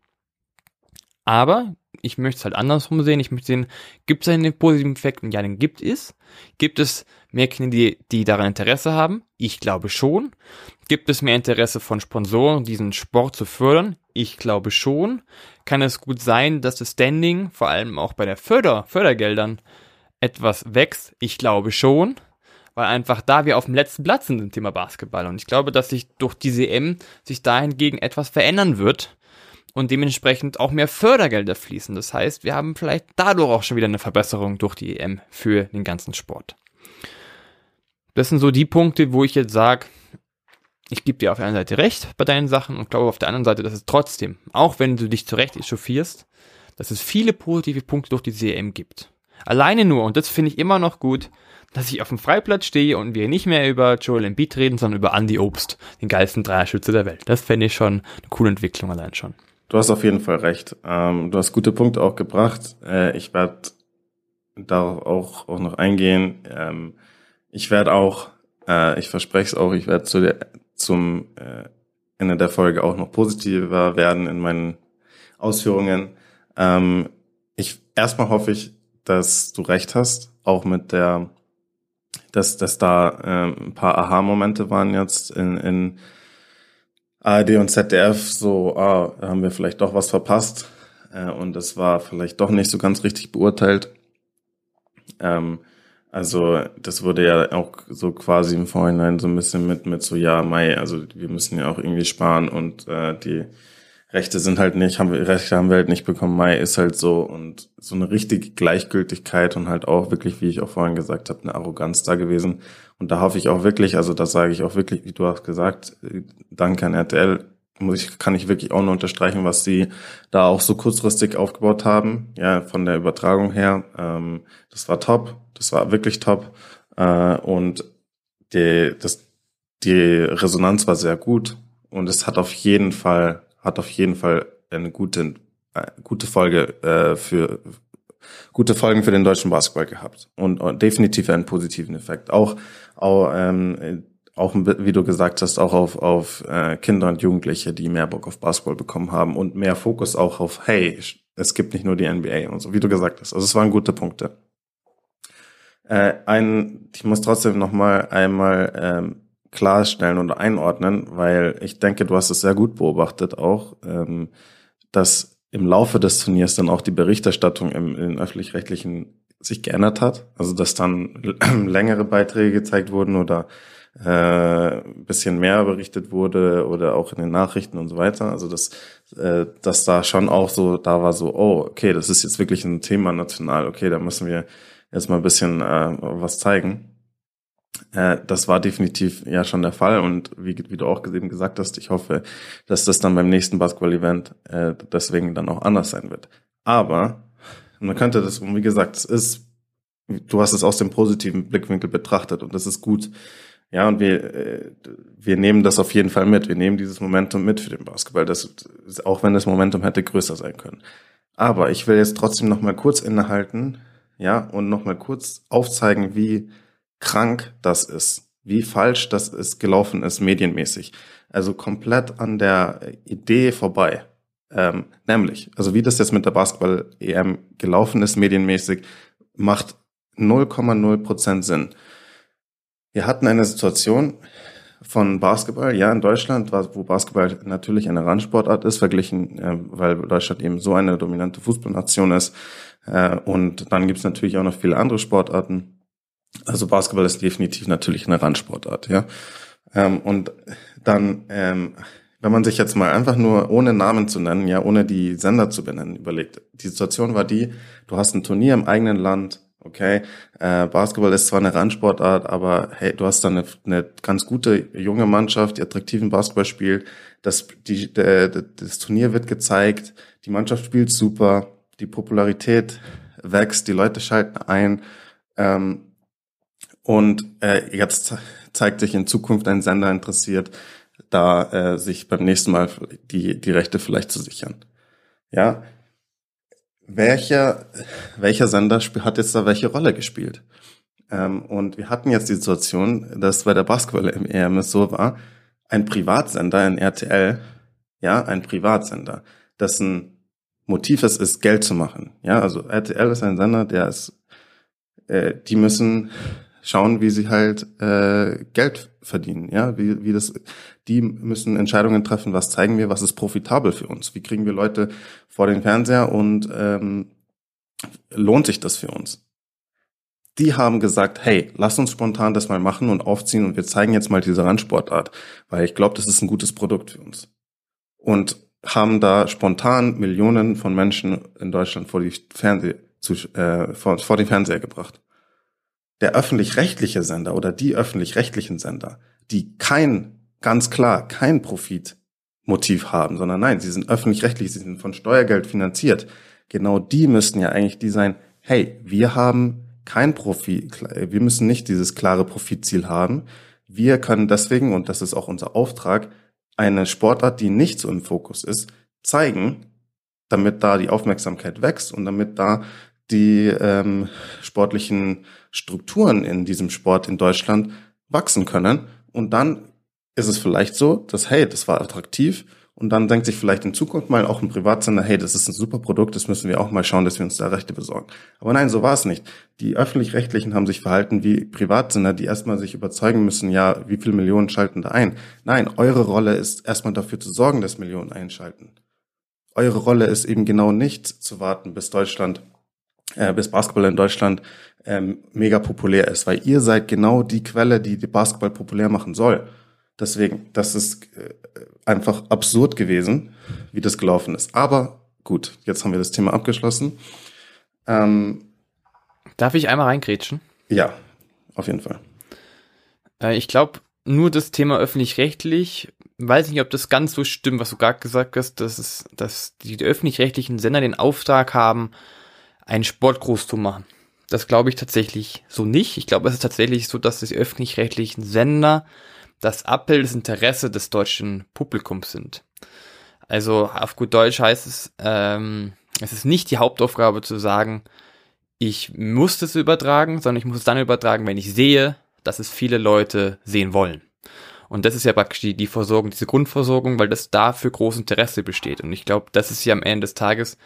Aber ich möchte es halt andersrum sehen. Ich möchte sehen, gibt es einen positiven Effekt? Ja, den gibt es. Gibt es mehr Kinder, die, die daran Interesse haben? Ich glaube schon. Gibt es mehr Interesse von Sponsoren, diesen Sport zu fördern? Ich glaube schon. Kann es gut sein, dass das Standing, vor allem auch bei der Förder, Fördergeldern, etwas wächst? Ich glaube schon. Weil einfach da wir auf dem letzten Platz sind im Thema Basketball. Und ich glaube, dass sich durch diese M sich dahingegen etwas verändern wird und dementsprechend auch mehr Fördergelder fließen. Das heißt, wir haben vielleicht dadurch auch schon wieder eine Verbesserung durch die EM für den ganzen Sport. Das sind so die Punkte, wo ich jetzt sage, ich gebe dir auf der einen Seite recht bei deinen Sachen und glaube auf der anderen Seite, dass es trotzdem, auch wenn du dich zurecht echauffierst, dass es viele positive Punkte durch die EM gibt. Alleine nur, und das finde ich immer noch gut, dass ich auf dem Freiplatz stehe und wir nicht mehr über Joel Embiid reden, sondern über Andy Obst, den geilsten Dreierschütze der Welt. Das fände ich schon eine coole Entwicklung allein schon. Du hast auf jeden Fall recht. Ähm, du hast gute Punkte auch gebracht. Äh, ich werde darauf auch, auch noch eingehen. Ähm, ich werde auch, äh, ich verspreche es auch, ich werde zu zum äh, Ende der Folge auch noch positiver werden in meinen Ausführungen. Ähm, ich erstmal hoffe ich, dass du recht hast, auch mit der, dass, dass da äh, ein paar Aha-Momente waren jetzt in, in ARD und ZDF so, ah, da haben wir vielleicht doch was verpasst äh, und es war vielleicht doch nicht so ganz richtig beurteilt. Ähm, also das wurde ja auch so quasi im Vorhinein so ein bisschen mit mit so ja Mai, also wir müssen ja auch irgendwie sparen und äh, die Rechte sind halt nicht, haben wir, Rechte haben wir halt nicht bekommen. Mai ist halt so und so eine richtige Gleichgültigkeit und halt auch wirklich, wie ich auch vorhin gesagt habe, eine Arroganz da gewesen. Und da hoffe ich auch wirklich, also das sage ich auch wirklich, wie du hast gesagt, danke an RTL, muss ich, kann ich wirklich auch nur unterstreichen, was sie da auch so kurzfristig aufgebaut haben, ja, von der Übertragung her. Ähm, das war top, das war wirklich top. Äh, und die, das, die Resonanz war sehr gut und es hat auf jeden Fall hat auf jeden Fall eine gute, äh, gute Folge äh, für gute Folgen für den deutschen Basketball gehabt und, und definitiv einen positiven Effekt. Auch, auch, ähm, auch wie du gesagt hast, auch auf, auf äh, Kinder und Jugendliche, die mehr Bock auf Basketball bekommen haben und mehr Fokus auch auf, hey, es gibt nicht nur die NBA und so, wie du gesagt hast. Also es waren gute Punkte. Äh, ein, ich muss trotzdem noch mal einmal ähm, klarstellen und einordnen, weil ich denke, du hast es sehr gut beobachtet auch, ähm, dass im Laufe des Turniers dann auch die Berichterstattung im, in öffentlich-rechtlichen sich geändert hat. Also dass dann längere Beiträge gezeigt wurden oder äh, bisschen mehr berichtet wurde oder auch in den Nachrichten und so weiter. Also dass, äh, dass da schon auch so, da war so, oh, okay, das ist jetzt wirklich ein Thema national, okay, da müssen wir jetzt mal ein bisschen äh, was zeigen. Äh, das war definitiv ja schon der Fall und wie, wie du auch eben gesagt hast, ich hoffe, dass das dann beim nächsten Basketball-Event äh, deswegen dann auch anders sein wird. Aber man könnte das, wie gesagt, es ist, du hast es aus dem positiven Blickwinkel betrachtet und das ist gut. Ja, und wir, äh, wir nehmen das auf jeden Fall mit. Wir nehmen dieses Momentum mit für den Basketball, das, auch wenn das Momentum hätte größer sein können. Aber ich will jetzt trotzdem noch mal kurz innehalten, ja, und noch mal kurz aufzeigen, wie krank das ist, wie falsch das ist gelaufen ist medienmäßig. Also komplett an der Idee vorbei. Ähm, nämlich, also wie das jetzt mit der Basketball-EM gelaufen ist medienmäßig, macht 0,0 Prozent Sinn. Wir hatten eine Situation, von Basketball, ja, in Deutschland, wo Basketball natürlich eine Randsportart ist, verglichen, äh, weil Deutschland eben so eine dominante Fußballnation ist. Äh, und dann gibt's natürlich auch noch viele andere Sportarten. Also Basketball ist definitiv natürlich eine Randsportart, ja. Ähm, und dann, ähm, wenn man sich jetzt mal einfach nur ohne Namen zu nennen, ja, ohne die Sender zu benennen, überlegt. Die Situation war die, du hast ein Turnier im eigenen Land, okay, äh, Basketball ist zwar eine Randsportart, aber hey, du hast da eine, eine ganz gute junge Mannschaft, die attraktiven Basketball spielt, das, die, der, das Turnier wird gezeigt, die Mannschaft spielt super, die Popularität wächst, die Leute schalten ein, ähm, und äh, jetzt zeigt sich in Zukunft ein Sender interessiert, da äh, sich beim nächsten Mal die, die Rechte vielleicht zu sichern. Ja, welcher, welcher Sender hat jetzt da welche Rolle gespielt? Ähm, und wir hatten jetzt die Situation, dass bei der Basketball im EM es so war, ein Privatsender, ein RTL, ja, ein Privatsender, dessen Motiv es ist, Geld zu machen. Ja, also RTL ist ein Sender, der ist, äh, die müssen schauen, wie sie halt äh, Geld verdienen. Ja, wie, wie das, die müssen Entscheidungen treffen, was zeigen wir, was ist profitabel für uns, wie kriegen wir Leute vor den Fernseher und ähm, lohnt sich das für uns? Die haben gesagt, hey, lass uns spontan das mal machen und aufziehen und wir zeigen jetzt mal diese Randsportart, weil ich glaube, das ist ein gutes Produkt für uns. Und haben da spontan Millionen von Menschen in Deutschland vor die Fernseh, zu, äh, vor, vor den Fernseher gebracht der öffentlich-rechtliche Sender oder die öffentlich-rechtlichen Sender, die kein, ganz klar, kein Profitmotiv haben, sondern nein, sie sind öffentlich-rechtlich, sie sind von Steuergeld finanziert. Genau die müssten ja eigentlich die sein, hey, wir haben kein Profit, wir müssen nicht dieses klare Profitziel haben. Wir können deswegen, und das ist auch unser Auftrag, eine Sportart, die nicht so im Fokus ist, zeigen, damit da die Aufmerksamkeit wächst und damit da die ähm, sportlichen Strukturen in diesem Sport in Deutschland wachsen können. Und dann ist es vielleicht so, dass, hey, das war attraktiv. Und dann denkt sich vielleicht in Zukunft mal auch ein Privatsender, hey, das ist ein super Produkt, das müssen wir auch mal schauen, dass wir uns da Rechte besorgen. Aber nein, so war es nicht. Die öffentlich-rechtlichen haben sich verhalten wie Privatsender, die erstmal sich überzeugen müssen, ja, wie viele Millionen schalten da ein. Nein, eure Rolle ist erstmal dafür zu sorgen, dass Millionen einschalten. Eure Rolle ist eben genau nicht zu warten, bis Deutschland äh, bis Basketball in Deutschland ähm, mega populär ist, weil ihr seid genau die Quelle, die die Basketball populär machen soll. Deswegen, das ist äh, einfach absurd gewesen, wie das gelaufen ist. Aber gut, jetzt haben wir das Thema abgeschlossen. Ähm, Darf ich einmal reingrätschen? Ja, auf jeden Fall. Äh, ich glaube, nur das Thema öffentlich-rechtlich, weiß nicht, ob das ganz so stimmt, was du gerade gesagt hast, dass, es, dass die öffentlich-rechtlichen Sender den Auftrag haben, einen Sport groß zu machen. Das glaube ich tatsächlich so nicht. Ich glaube, es ist tatsächlich so, dass die öffentlich-rechtlichen Sender das Abbild des Interesse des deutschen Publikums sind. Also auf gut Deutsch heißt es, ähm, es ist nicht die Hauptaufgabe zu sagen, ich muss das übertragen, sondern ich muss es dann übertragen, wenn ich sehe, dass es viele Leute sehen wollen. Und das ist ja praktisch die, die Versorgung, diese Grundversorgung, weil das dafür großes Interesse besteht. Und ich glaube, das ist ja am Ende des Tages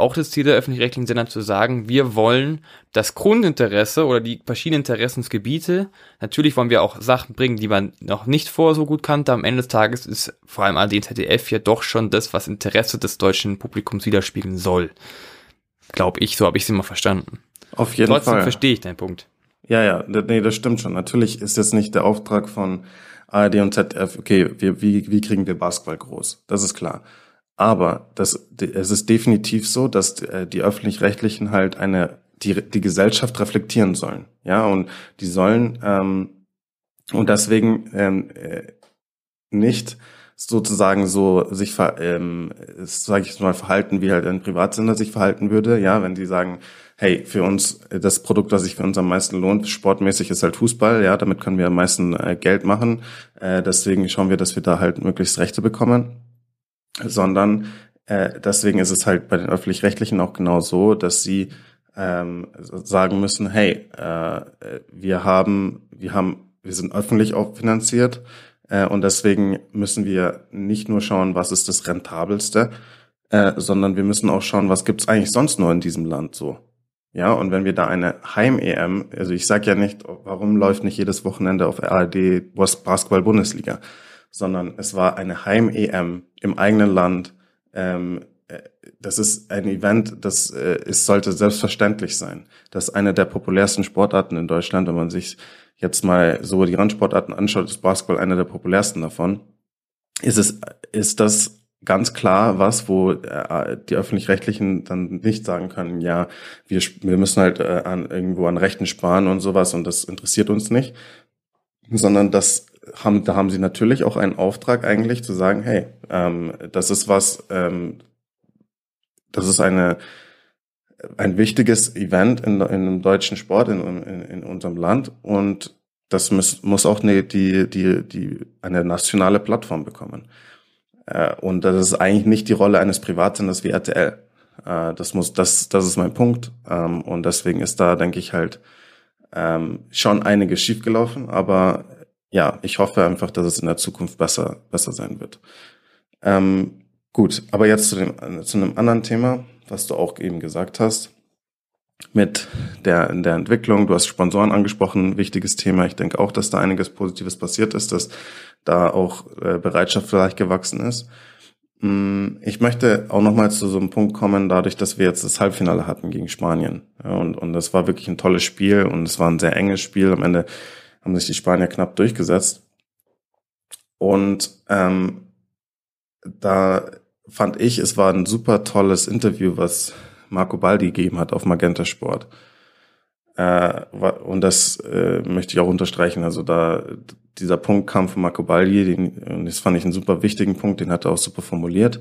auch das Ziel der öffentlich-rechtlichen Sender zu sagen, wir wollen das Grundinteresse oder die verschiedenen Interessensgebiete, natürlich wollen wir auch Sachen bringen, die man noch nicht vorher so gut kannte. Am Ende des Tages ist vor allem ARD ZDF ja doch schon das, was Interesse des deutschen Publikums widerspiegeln soll. Glaube ich, so habe ich es immer verstanden. Auf jeden Trotzdem Fall. Trotzdem verstehe ich deinen Punkt. Ja, ja, nee, das stimmt schon. Natürlich ist jetzt nicht der Auftrag von ARD und ZDF, okay, wir, wie, wie kriegen wir Basketball groß? Das ist klar. Aber das, es ist definitiv so, dass äh, die öffentlich-rechtlichen halt eine die, die Gesellschaft reflektieren sollen, ja, und die sollen ähm, und deswegen ähm, äh, nicht sozusagen so sich ähm, sage ich mal verhalten, wie halt ein Privatsender sich verhalten würde, ja, wenn die sagen, hey, für uns das Produkt, das sich für uns am meisten lohnt, sportmäßig ist halt Fußball, ja, damit können wir am meisten äh, Geld machen, äh, deswegen schauen wir, dass wir da halt möglichst Rechte bekommen, sondern äh, deswegen ist es halt bei den öffentlich-rechtlichen auch genau so, dass sie ähm, sagen müssen, hey, äh, wir haben, wir haben, wir sind öffentlich auch finanziert, äh, und deswegen müssen wir nicht nur schauen, was ist das rentabelste, äh, sondern wir müssen auch schauen, was gibt's eigentlich sonst nur in diesem Land so. Ja, und wenn wir da eine Heim-EM, also ich sage ja nicht, warum läuft nicht jedes Wochenende auf ARD Basketball-Bundesliga, sondern es war eine Heim-EM im eigenen Land. Ähm, äh, das ist ein Event, das äh, es sollte selbstverständlich sein. Das ist eine der populärsten Sportarten in Deutschland. Wenn man sich jetzt mal so die Randsportarten anschaut, ist Basketball eine der populärsten davon. Ist es, ist das ganz klar was, wo äh, die öffentlich-rechtlichen dann nicht sagen können, ja, wir, wir müssen halt äh, an, irgendwo an Rechten sparen und sowas und das interessiert uns nicht, sondern das haben, da haben sie natürlich auch einen Auftrag eigentlich zu sagen, hey, ähm, das ist was, ähm, das ist eine ein wichtiges Event in, in einem deutschen Sport in, in, in unserem Land und das muss, muss auch eine, die, die, die, eine nationale Plattform bekommen. Äh, und das ist eigentlich nicht die Rolle eines Privatsenders wie RTL. Äh, das muss, das, das ist mein Punkt. Ähm, und deswegen ist da, denke ich, halt ähm, schon einiges schiefgelaufen. Aber ja, ich hoffe einfach, dass es in der Zukunft besser, besser sein wird. Ähm, gut, aber jetzt zu, dem, zu einem anderen Thema, was du auch eben gesagt hast mit der, der Entwicklung. Du hast Sponsoren angesprochen, wichtiges Thema. Ich denke auch, dass da einiges Positives passiert ist, dass da auch äh, Bereitschaft vielleicht gewachsen ist. Mm, ich möchte auch nochmal zu so einem Punkt kommen, dadurch, dass wir jetzt das Halbfinale hatten gegen Spanien. Und, und das war wirklich ein tolles Spiel und es war ein sehr enges Spiel. Am Ende haben sich die Spanier knapp durchgesetzt. Und ähm, da fand ich, es war ein super tolles Interview, was Marco Baldi gegeben hat auf Magenta Sport. Äh, und das äh, möchte ich auch unterstreichen. Also da dieser Punkt kam von Marco Baldi, den, und das fand ich einen super wichtigen Punkt, den hat er auch super formuliert,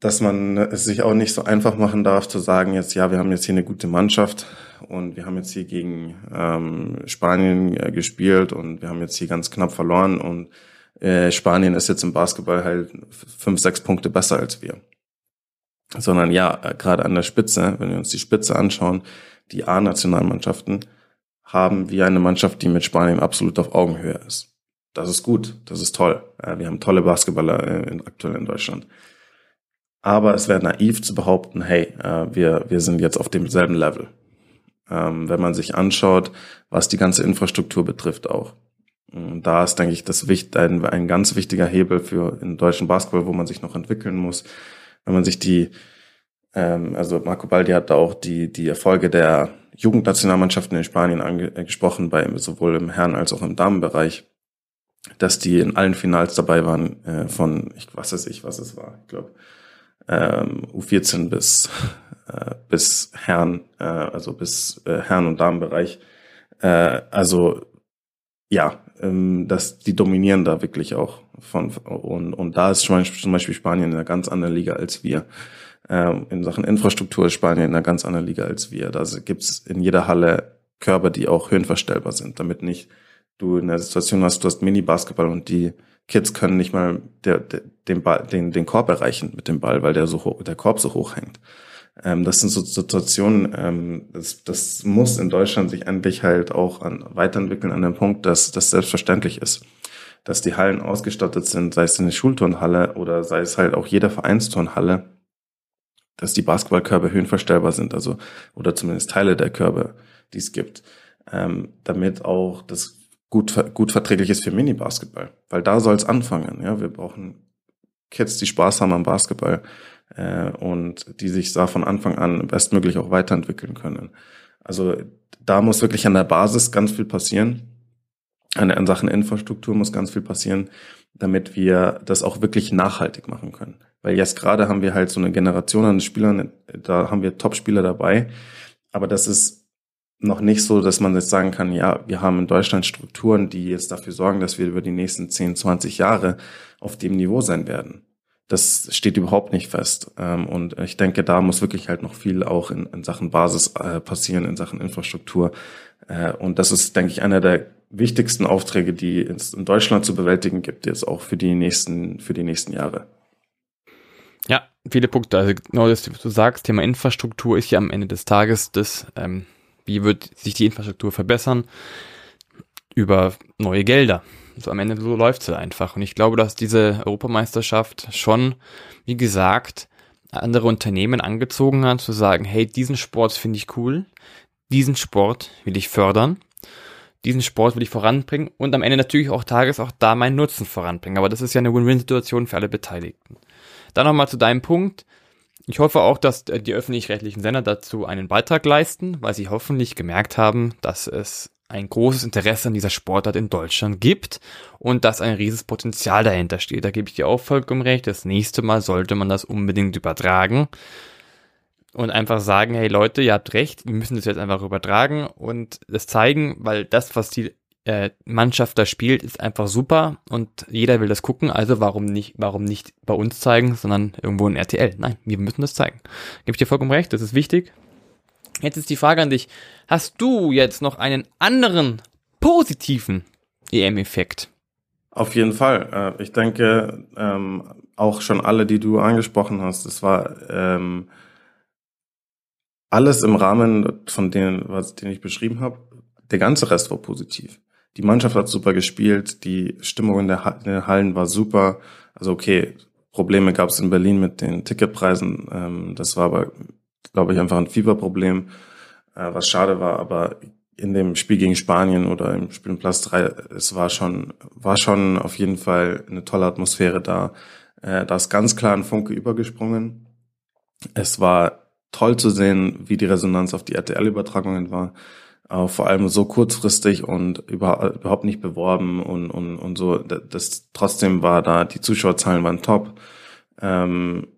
dass man es sich auch nicht so einfach machen darf zu sagen jetzt, ja, wir haben jetzt hier eine gute Mannschaft und wir haben jetzt hier gegen ähm, Spanien äh, gespielt und wir haben jetzt hier ganz knapp verloren und äh, Spanien ist jetzt im Basketball halt fünf, sechs Punkte besser als wir. Sondern ja, äh, gerade an der Spitze, wenn wir uns die Spitze anschauen, die A-Nationalmannschaften haben wir eine Mannschaft, die mit Spanien absolut auf Augenhöhe ist. Das ist gut, das ist toll. Wir haben tolle Basketballer äh, in, aktuell in Deutschland. Aber es wäre naiv zu behaupten, hey, äh, wir, wir sind jetzt auf demselben Level. Ähm, wenn man sich anschaut, was die ganze Infrastruktur betrifft auch. Und da ist, denke ich, das ein, ein ganz wichtiger Hebel für den deutschen Basketball, wo man sich noch entwickeln muss, wenn man sich die, ähm, also Marco Baldi hat da auch die, die Erfolge der Jugendnationalmannschaften in Spanien angesprochen, äh, bei sowohl im Herren- als auch im Damenbereich, dass die in allen Finals dabei waren, äh, von, ich was weiß ich, was es war, ich glaube, ähm, U14 bis, äh, bis Herren, äh, also bis äh, Herren- und Damenbereich. Äh, also ja, ähm, dass die dominieren da wirklich auch von und, und da ist zum Beispiel Spanien in einer ganz anderen Liga als wir. Ähm, in Sachen Infrastruktur ist Spanien in einer ganz anderen Liga als wir. Da gibt's in jeder Halle Körper, die auch höhenverstellbar sind, damit nicht du in der Situation hast, du hast Mini-Basketball und die Kids können nicht mal der, der, den, Ball, den, den Korb erreichen mit dem Ball, weil der so hoch, der Korb so hoch hängt. Ähm, das sind so Situationen, ähm, das, das muss in Deutschland sich endlich halt auch an, weiterentwickeln an dem Punkt, dass das selbstverständlich ist. Dass die Hallen ausgestattet sind, sei es eine Schulturnhalle oder sei es halt auch jede Vereinsturnhalle, dass die Basketballkörbe höhenverstellbar sind, also oder zumindest Teile der Körbe, die es gibt, ähm, damit auch das gut, gut verträglich ist für Mini-Basketball. Weil da soll es anfangen. Ja, wir brauchen Kids, die Spaß haben am Basketball äh, und die sich da von Anfang an bestmöglich auch weiterentwickeln können. Also da muss wirklich an der Basis ganz viel passieren. An, an Sachen Infrastruktur muss ganz viel passieren, damit wir das auch wirklich nachhaltig machen können. Weil jetzt gerade haben wir halt so eine Generation an Spielern, da haben wir Top-Spieler dabei, aber das ist noch nicht so, dass man jetzt sagen kann, ja, wir haben in Deutschland Strukturen, die jetzt dafür sorgen, dass wir über die nächsten 10, 20 Jahre auf dem Niveau sein werden das steht überhaupt nicht fest. Ähm, und ich denke, da muss wirklich halt noch viel auch in, in Sachen Basis äh, passieren, in Sachen Infrastruktur. Äh, und das ist, denke ich, einer der wichtigsten Aufträge, die es in Deutschland zu bewältigen gibt, jetzt auch für die nächsten, für die nächsten Jahre. Ja, viele Punkte. Also genau das, was du sagst, Thema Infrastruktur ist ja am Ende des Tages das, ähm, wie wird sich die Infrastruktur verbessern? Über neue Gelder. So am Ende so läuft es einfach. Und ich glaube, dass diese Europameisterschaft schon, wie gesagt, andere Unternehmen angezogen hat, zu sagen, hey, diesen Sport finde ich cool, diesen Sport will ich fördern, diesen Sport will ich voranbringen und am Ende natürlich auch Tages auch da meinen Nutzen voranbringen. Aber das ist ja eine Win-Win-Situation für alle Beteiligten. Dann nochmal zu deinem Punkt. Ich hoffe auch, dass die öffentlich-rechtlichen Sender dazu einen Beitrag leisten, weil sie hoffentlich gemerkt haben, dass es ein großes Interesse an dieser Sportart in Deutschland gibt und dass ein rieses Potenzial dahinter steht. Da gebe ich dir auch vollkommen recht. Das nächste Mal sollte man das unbedingt übertragen und einfach sagen, hey Leute, ihr habt recht, wir müssen das jetzt einfach übertragen und das zeigen, weil das, was die äh, Mannschaft da spielt, ist einfach super und jeder will das gucken, also warum nicht, warum nicht bei uns zeigen, sondern irgendwo in RTL? Nein, wir müssen das zeigen. Gebe ich dir vollkommen recht, das ist wichtig. Jetzt ist die Frage an dich, hast du jetzt noch einen anderen positiven EM-Effekt? Auf jeden Fall. Äh, ich denke, ähm, auch schon alle, die du angesprochen hast, es war ähm, alles im Rahmen von denen, was den ich beschrieben habe. Der ganze Rest war positiv. Die Mannschaft hat super gespielt, die Stimmung in, der, in den Hallen war super. Also okay, Probleme gab es in Berlin mit den Ticketpreisen. Ähm, das war aber, glaube ich, einfach ein Fieberproblem, äh, was schade war. Aber in dem Spiel gegen Spanien oder im Spiel in Platz 3, es war schon, war schon auf jeden Fall eine tolle Atmosphäre da. Äh, da ist ganz klar ein Funke übergesprungen. Es war toll zu sehen, wie die Resonanz auf die RTL-Übertragungen war. Äh, vor allem so kurzfristig und über, überhaupt nicht beworben und, und, und so. Das, trotzdem war da, die Zuschauerzahlen waren top. Ähm,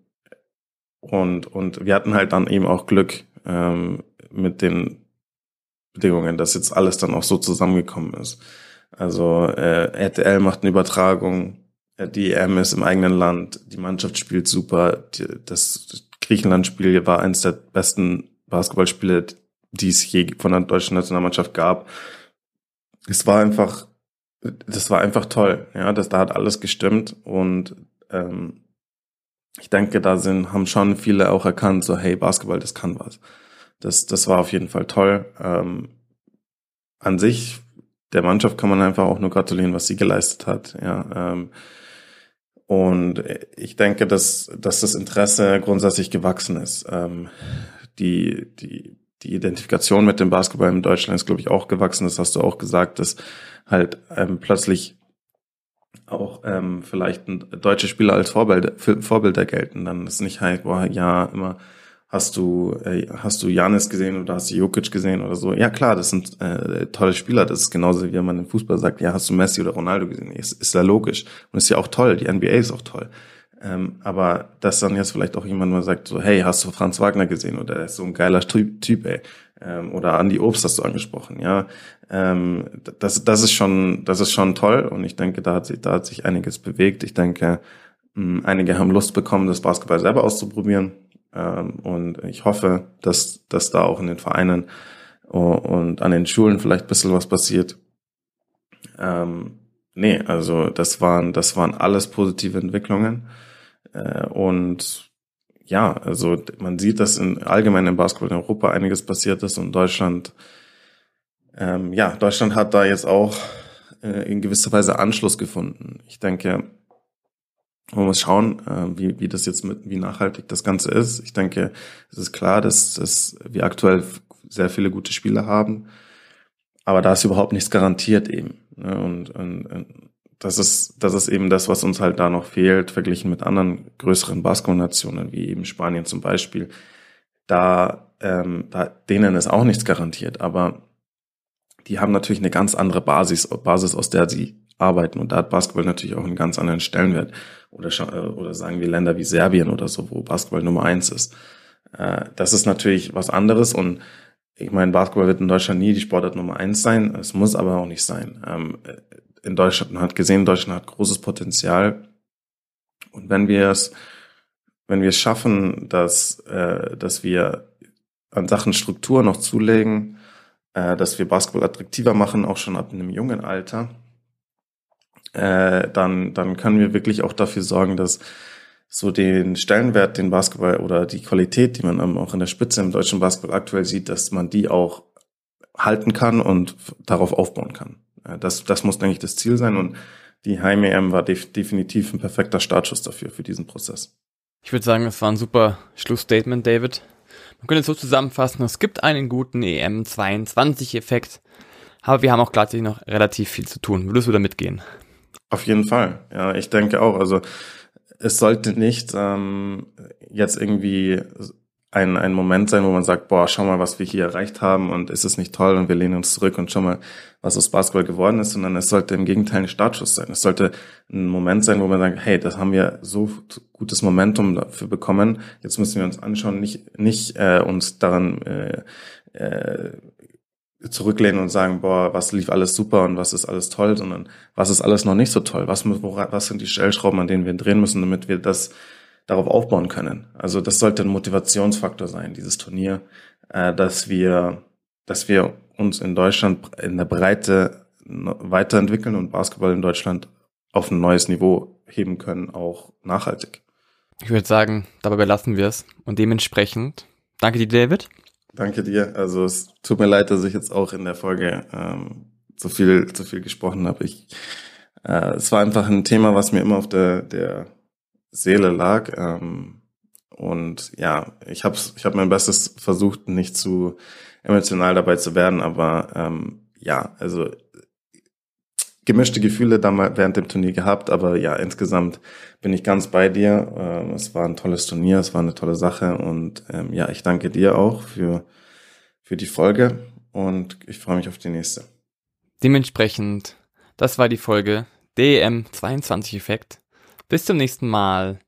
und, und wir hatten halt dann eben auch Glück ähm, mit den Bedingungen, dass jetzt alles dann auch so zusammengekommen ist. Also äh, RTL macht eine Übertragung, die EM ist im eigenen Land, die Mannschaft spielt super, die, das Griechenland-Spiel war eines der besten Basketballspiele, die es je von der deutschen Nationalmannschaft gab. Es war einfach, das war einfach toll. Ja, das, da hat alles gestimmt und ähm, ich denke, da sind, haben schon viele auch erkannt, so hey, Basketball, das kann was. Das, das war auf jeden Fall toll. Ähm, an sich, der Mannschaft kann man einfach auch nur gratulieren, was sie geleistet hat. Ja, ähm, und ich denke, dass, dass das Interesse grundsätzlich gewachsen ist. Ähm, die, die, die Identifikation mit dem Basketball in Deutschland ist, glaube ich, auch gewachsen. Das hast du auch gesagt, dass halt ähm, plötzlich auch ähm, vielleicht deutsche Spieler als Vorbilder, Vorbilder gelten. Dann ist nicht halt, boah, ja, immer hast du, äh, hast du Janis gesehen oder hast du Jokic gesehen oder so? Ja klar, das sind äh, tolle Spieler. Das ist genauso wie wenn man im Fußball sagt, ja, hast du Messi oder Ronaldo gesehen? Ist, ist ja logisch. Und ist ja auch toll. Die NBA ist auch toll. Ähm, aber dass dann jetzt vielleicht auch jemand mal sagt, so, hey, hast du Franz Wagner gesehen? Oder der ist so ein geiler Typ, typ ey. Ähm, oder Andy Obst hast du angesprochen, ja. Ähm, das, das ist schon, das ist schon toll. Und ich denke, da hat sich, da hat sich einiges bewegt. Ich denke, mh, einige haben Lust bekommen, das Basketball selber auszuprobieren. Ähm, und ich hoffe, dass, dass da auch in den Vereinen und an den Schulen vielleicht ein bisschen was passiert. Ähm, nee, also das waren, das waren alles positive Entwicklungen. Äh, und ja, also man sieht, dass in allgemein im Basketball in Europa einiges passiert ist und Deutschland, ähm, ja, Deutschland hat da jetzt auch äh, in gewisser Weise Anschluss gefunden. Ich denke, man muss schauen, äh, wie, wie das jetzt mit, wie nachhaltig das Ganze ist. Ich denke, es ist klar, dass, dass wir aktuell sehr viele gute Spiele haben. Aber da ist überhaupt nichts garantiert eben. Ne? Und, und, und das ist, das ist eben das, was uns halt da noch fehlt, verglichen mit anderen größeren Basketballnationen, wie eben Spanien zum Beispiel. Da, ähm, da, denen ist auch nichts garantiert, aber die haben natürlich eine ganz andere Basis, Basis, aus der sie arbeiten. Und da hat Basketball natürlich auch einen ganz anderen Stellenwert. Oder, äh, oder sagen wir Länder wie Serbien oder so, wo Basketball Nummer eins ist. Äh, das ist natürlich was anderes und ich meine, Basketball wird in Deutschland nie die Sportart Nummer eins sein. Es muss aber auch nicht sein. Ähm, in Deutschland, man hat gesehen, Deutschland hat großes Potenzial. Und wenn wir es, wenn wir es schaffen, dass, äh, dass wir an Sachen Struktur noch zulegen, dass wir Basketball attraktiver machen, auch schon ab einem jungen Alter, äh, dann, dann können wir wirklich auch dafür sorgen, dass so den Stellenwert, den Basketball oder die Qualität, die man auch in der Spitze im deutschen Basketball aktuell sieht, dass man die auch halten kann und darauf aufbauen kann. Das, das muss, denke ich, das Ziel sein und die Heim-EM war def definitiv ein perfekter Startschuss dafür, für diesen Prozess. Ich würde sagen, das war ein super Schlussstatement, David. Man könnte es so zusammenfassen, es gibt einen guten EM22-Effekt, aber wir haben auch gleichzeitig noch relativ viel zu tun. Würdest du da mitgehen? Auf jeden Fall. Ja, ich denke auch. Also es sollte nicht ähm, jetzt irgendwie ein, ein Moment sein, wo man sagt, boah, schau mal, was wir hier erreicht haben und ist es nicht toll und wir lehnen uns zurück und schau mal, was aus Basketball geworden ist, sondern es sollte im Gegenteil ein Startschuss sein. Es sollte ein Moment sein, wo man sagt, hey, das haben wir so gutes Momentum dafür bekommen, jetzt müssen wir uns anschauen, nicht, nicht äh, uns daran äh, äh, zurücklehnen und sagen, boah, was lief alles super und was ist alles toll, sondern was ist alles noch nicht so toll? Was, was sind die Stellschrauben, an denen wir drehen müssen, damit wir das darauf aufbauen können. Also das sollte ein Motivationsfaktor sein, dieses Turnier, äh, dass wir, dass wir uns in Deutschland in der Breite weiterentwickeln und Basketball in Deutschland auf ein neues Niveau heben können, auch nachhaltig. Ich würde sagen, dabei belassen wir es. Und dementsprechend, danke dir, David. Danke dir. Also es tut mir leid, dass ich jetzt auch in der Folge ähm, so viel, so viel gesprochen habe. Ich, äh, es war einfach ein Thema, was mir immer auf der, der Seele lag. Ähm, und ja, ich habe ich hab mein Bestes versucht, nicht zu emotional dabei zu werden, aber ähm, ja, also gemischte Gefühle damals während dem Turnier gehabt, aber ja, insgesamt bin ich ganz bei dir. Ähm, es war ein tolles Turnier, es war eine tolle Sache und ähm, ja, ich danke dir auch für, für die Folge und ich freue mich auf die nächste. Dementsprechend, das war die Folge DEM 22 Effekt. Bis zum nächsten Mal.